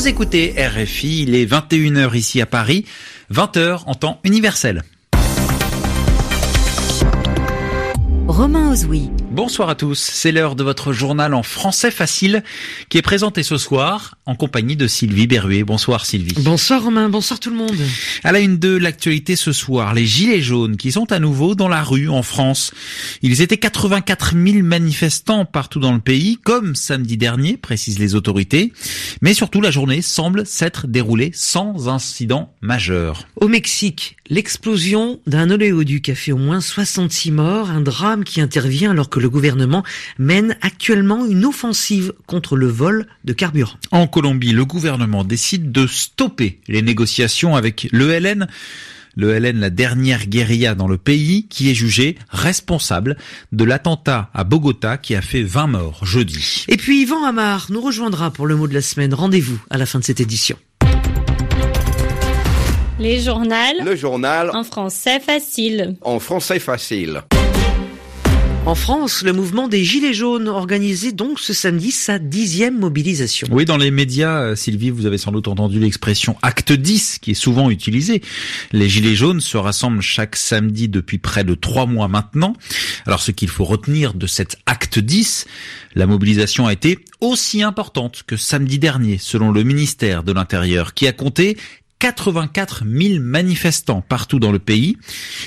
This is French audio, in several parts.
Vous écoutez RFI, il est 21h ici à Paris, 20h en temps universel. Romain Ozoui. Bonsoir à tous, c'est l'heure de votre journal en français facile qui est présenté ce soir en compagnie de Sylvie Berruet. Bonsoir Sylvie. Bonsoir Romain, bonsoir tout le monde. À la une de l'actualité ce soir, les gilets jaunes qui sont à nouveau dans la rue en France. Ils étaient 84 000 manifestants partout dans le pays, comme samedi dernier, précisent les autorités. Mais surtout, la journée semble s'être déroulée sans incident majeur. Au Mexique, l'explosion d'un oléoduc a fait au moins 66 morts, un drame qui intervient alors que le gouvernement mène actuellement une offensive contre le vol de carburant. En Colombie, le gouvernement décide de stopper les négociations avec l'ELN. L'ELN, la dernière guérilla dans le pays, qui est jugée responsable de l'attentat à Bogota qui a fait 20 morts jeudi. Et puis Yvan Amar nous rejoindra pour le mot de la semaine. Rendez-vous à la fin de cette édition. Les journaux. Le journal En français facile. en français facile. En France, le mouvement des Gilets jaunes organisait donc ce samedi sa dixième mobilisation. Oui, dans les médias, euh, Sylvie, vous avez sans doute entendu l'expression acte 10 qui est souvent utilisée. Les Gilets jaunes se rassemblent chaque samedi depuis près de trois mois maintenant. Alors ce qu'il faut retenir de cet acte 10, la mobilisation a été aussi importante que samedi dernier, selon le ministère de l'Intérieur, qui a compté 84 000 manifestants partout dans le pays.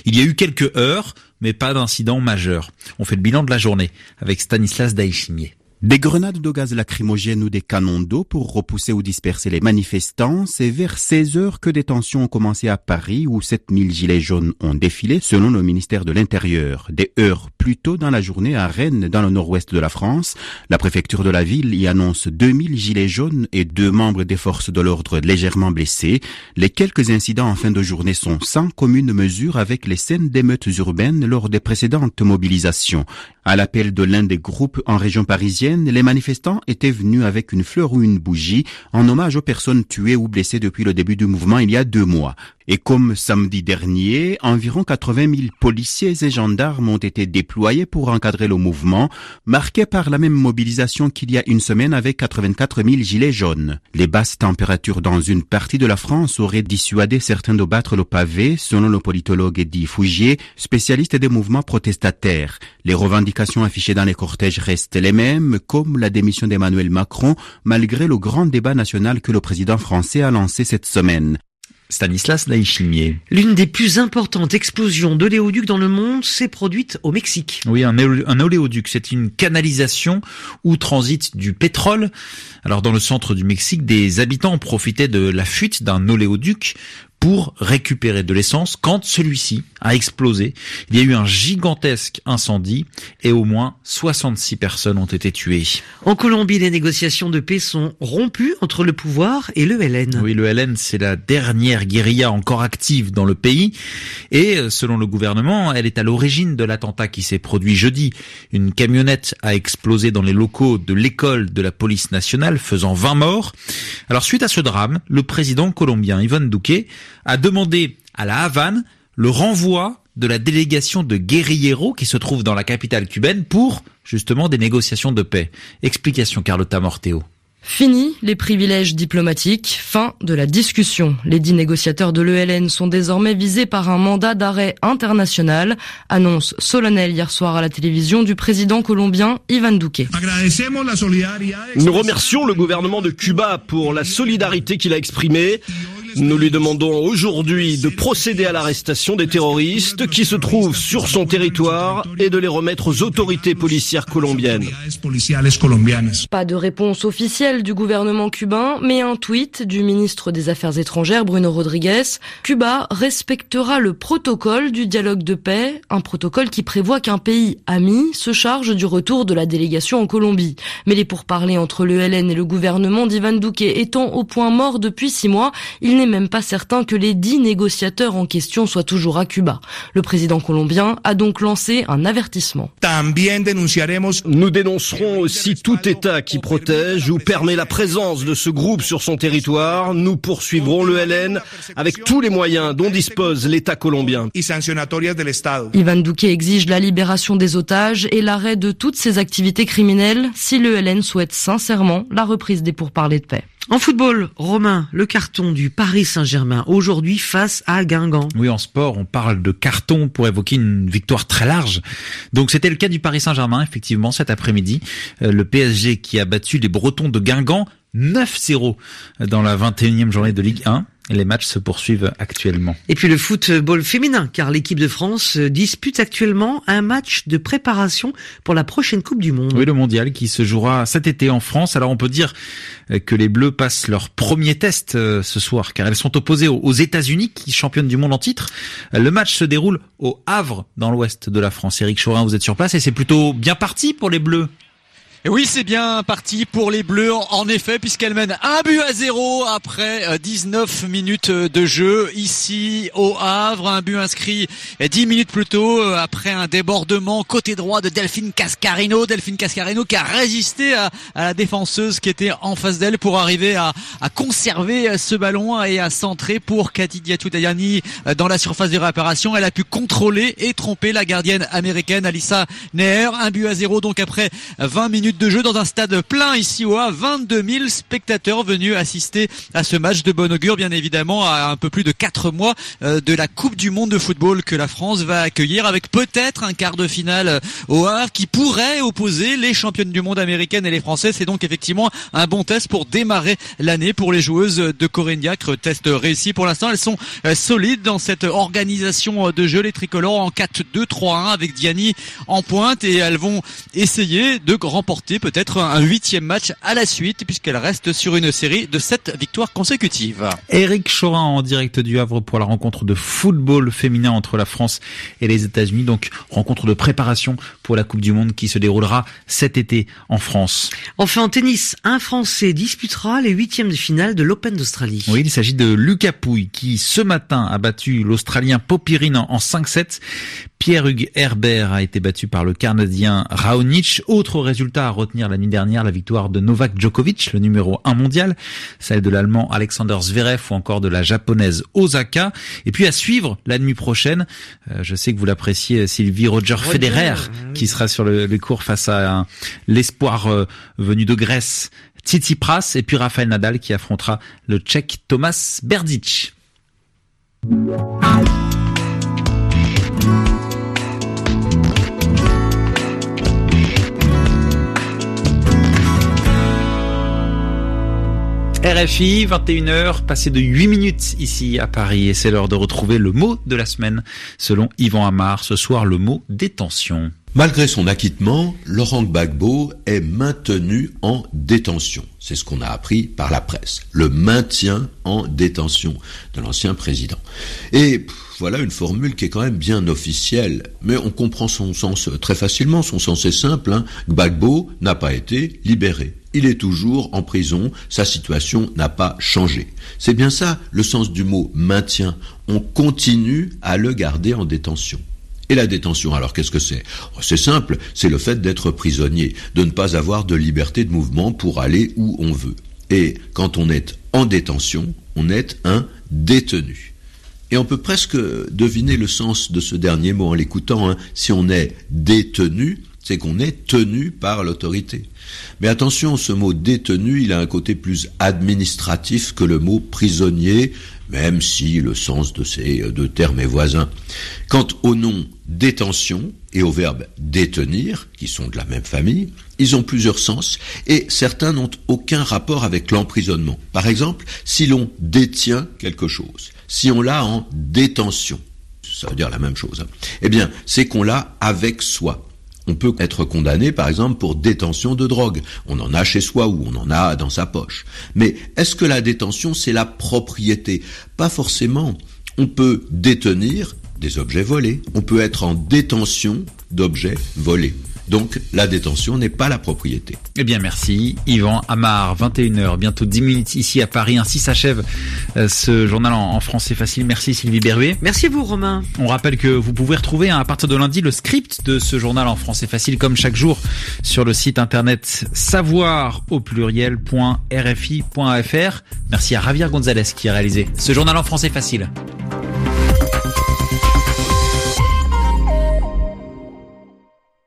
Il y a eu quelques heures, mais pas d'incident majeur. On fait le bilan de la journée avec Stanislas Daïchimier. Des grenades de gaz lacrymogène ou des canons d'eau pour repousser ou disperser les manifestants, c'est vers 16 heures que des tensions ont commencé à Paris où 7000 gilets jaunes ont défilé selon le ministère de l'Intérieur. Des heures plus tôt dans la journée à Rennes, dans le nord-ouest de la France, la préfecture de la ville y annonce 2000 gilets jaunes et deux membres des forces de l'ordre légèrement blessés. Les quelques incidents en fin de journée sont sans commune mesure avec les scènes d'émeutes urbaines lors des précédentes mobilisations. À l'appel de l'un des groupes en région parisienne, les manifestants étaient venus avec une fleur ou une bougie en hommage aux personnes tuées ou blessées depuis le début du mouvement il y a deux mois. Et comme samedi dernier, environ 80 000 policiers et gendarmes ont été déployés pour encadrer le mouvement, marqué par la même mobilisation qu'il y a une semaine avec 84 000 gilets jaunes. Les basses températures dans une partie de la France auraient dissuadé certains de battre le pavé, selon le politologue Eddie Fougier, spécialiste des mouvements protestataires. Les revendications affichées dans les cortèges restent les mêmes, comme la démission d'Emmanuel Macron, malgré le grand débat national que le président français a lancé cette semaine. Stanislas Daïchimier. L'une des plus importantes explosions d'oléoducs dans le monde s'est produite au Mexique. Oui, un, éo- un oléoduc, c'est une canalisation où transite du pétrole. Alors dans le centre du Mexique, des habitants profitaient de la fuite d'un oléoduc pour récupérer de l'essence quand celui-ci a explosé. Il y a eu un gigantesque incendie et au moins 66 personnes ont été tuées. En Colombie, les négociations de paix sont rompues entre le pouvoir et le LN. Oui, le LN, c'est la dernière guérilla encore active dans le pays. Et euh, selon le gouvernement, elle est à l'origine de l'attentat qui s'est produit jeudi. Une camionnette a explosé dans les locaux de l'école de la police nationale, faisant 20 morts. Alors suite à ce drame, le président colombien Ivan Duque a demandé à la Havane le renvoi de la délégation de guérilleros qui se trouve dans la capitale cubaine pour justement des négociations de paix. Explication Carlotta Morteo. Fini les privilèges diplomatiques, fin de la discussion. Les dix négociateurs de l'ELN sont désormais visés par un mandat d'arrêt international, annonce solennelle hier soir à la télévision du président colombien Ivan Duque. Nous remercions le gouvernement de Cuba pour la solidarité qu'il a exprimée. Nous lui demandons aujourd'hui de procéder à l'arrestation des terroristes qui se trouvent sur son territoire et de les remettre aux autorités policières colombiennes. Pas de réponse officielle du gouvernement cubain, mais un tweet du ministre des Affaires étrangères Bruno Rodriguez. Cuba respectera le protocole du dialogue de paix, un protocole qui prévoit qu'un pays ami se charge du retour de la délégation en Colombie. Mais les pourparlers entre le LN et le gouvernement d'Ivan Duque étant au point mort depuis six mois, il n'est même pas certain que les dix négociateurs en question soient toujours à Cuba. Le président colombien a donc lancé un avertissement. Nous dénoncerons aussi tout État qui protège ou permet la présence de ce groupe sur son territoire. Nous poursuivrons le LN avec tous les moyens dont dispose l'État colombien. Ivan Duque exige la libération des otages et l'arrêt de toutes ses activités criminelles si le LN souhaite sincèrement la reprise des pourparlers de paix. En football, Romain, le carton du Paris Saint-Germain aujourd'hui face à Guingamp. Oui, en sport, on parle de carton pour évoquer une victoire très large. Donc c'était le cas du Paris Saint-Germain, effectivement, cet après-midi. Euh, le PSG qui a battu les Bretons de Guingamp 9-0 dans la 21e journée de Ligue 1. Les matchs se poursuivent actuellement. Et puis le football féminin, car l'équipe de France dispute actuellement un match de préparation pour la prochaine Coupe du Monde. Oui, le mondial qui se jouera cet été en France. Alors on peut dire que les Bleus passent leur premier test euh, ce soir, car elles sont opposées aux États-Unis, qui championnes du monde en titre. Le match se déroule au Havre, dans l'ouest de la France. Eric Chorin, vous êtes sur place et c'est plutôt bien parti pour les Bleus. Et oui, c'est bien parti pour les Bleus, en effet, puisqu'elles mènent un but à zéro après 19 euh, minutes de jeu ici au Havre. Un but inscrit 10 minutes plus tôt euh, après un débordement côté droit de Delphine Cascarino. Delphine Cascarino qui a résisté à, la défenseuse qui était en face d'elle pour arriver à, conserver ce ballon et à centrer pour Cathy Dayani euh, dans la surface de réparation. Elle a pu contrôler et tromper la gardienne américaine Alissa Neher. Un but à zéro donc après 20 minutes de jeu dans un stade plein ici au A. 22 000 spectateurs venus assister à ce match de bon augure, bien évidemment, à un peu plus de 4 mois euh, de la Coupe du Monde de football que la France va accueillir avec peut-être un quart de finale euh, au Havre qui pourrait opposer les championnes du monde américaines et les Françaises. C'est donc effectivement un bon test pour démarrer l'année pour les joueuses de Corinne Diacre. Test réussi pour l'instant. Elles sont euh, solides dans cette organisation de jeu. Les tricolores en 4-2-3-1 avec Diani en pointe et elles vont essayer de remporter peut-être un huitième match à la suite puisqu'elle reste sur une série de sept victoires consécutives. Eric Chorin en direct du Havre pour la rencontre de football féminin entre la France et les États-Unis. Donc rencontre de préparation pour la Coupe du Monde qui se déroulera cet été en France. Enfin en tennis, un Français disputera les huitièmes de finale de l'Open d'Australie. Oui, il s'agit de Lucas Pouille qui ce matin a battu l'Australien Popirine en 5-7. Pierre-Hugues Herbert a été battu par le Canadien Raonic. Autre résultat à retenir la nuit dernière, la victoire de Novak Djokovic, le numéro 1 mondial, celle de l'Allemand Alexander Zverev ou encore de la Japonaise Osaka. Et puis à suivre la nuit prochaine, euh, je sais que vous l'appréciez, Sylvie Roger Federer, qui sera sur le, les cours face à l'espoir euh, venu de Grèce, Tsitsipas, et puis Rafael Nadal qui affrontera le Tchèque Thomas Berdic. RFI, 21h, passé de 8 minutes ici à Paris et c'est l'heure de retrouver le mot de la semaine. Selon Yvan Amar, ce soir le mot détention. Malgré son acquittement, Laurent Gbagbo est maintenu en détention. C'est ce qu'on a appris par la presse. Le maintien en détention de l'ancien président. Et voilà une formule qui est quand même bien officielle, mais on comprend son sens très facilement. Son sens est simple. Hein. Gbagbo n'a pas été libéré il est toujours en prison, sa situation n'a pas changé. C'est bien ça le sens du mot maintien. On continue à le garder en détention. Et la détention, alors qu'est-ce que c'est? Oh, C'est simple, c'est le fait d'être prisonnier, de ne pas avoir de liberté de mouvement pour aller où on veut. Et quand on est en détention, on est un détenu. Et on peut presque deviner le sens de ce dernier mot en l'écoutant. Hein. Si on est détenu, c'est qu'on est tenu par l'autorité. Mais attention, ce mot détenu, il a un côté plus administratif que le mot prisonnier, même si le sens de ces deux termes est voisin. Quant au nom détention et au verbe détenir, qui sont de la même famille, ils ont plusieurs sens et certains n'ont aucun rapport avec l'emprisonnement. Par exemple, si l'on détient quelque chose, si on l'a en détention, ça veut dire la même chose, hein, eh bien, c'est qu'on l'a avec soi. On peut être condamné, par exemple, pour détention de drogue. On en a chez soi ou on en a dans sa poche. Mais est-ce que la détention, c'est la propriété? Pas forcément. On peut détenir des objets volés. On peut être en détention d'objets volés. Donc la détention n'est pas la propriété. Eh bien merci Yvan Amar, 21h, bientôt 10 minutes ici à Paris. Ainsi s'achève euh, ce journal en, français facile. Merci Sylvie Berruet. Merci à vous Romain. On rappelle que vous pouvez retrouver hein, à partir de lundi le script de ce journal en français facile comme chaque jour sur le site internet savoir au pluriel.rfi.fr. Merci à Javier Gonzalez qui a réalisé ce journal en français facile.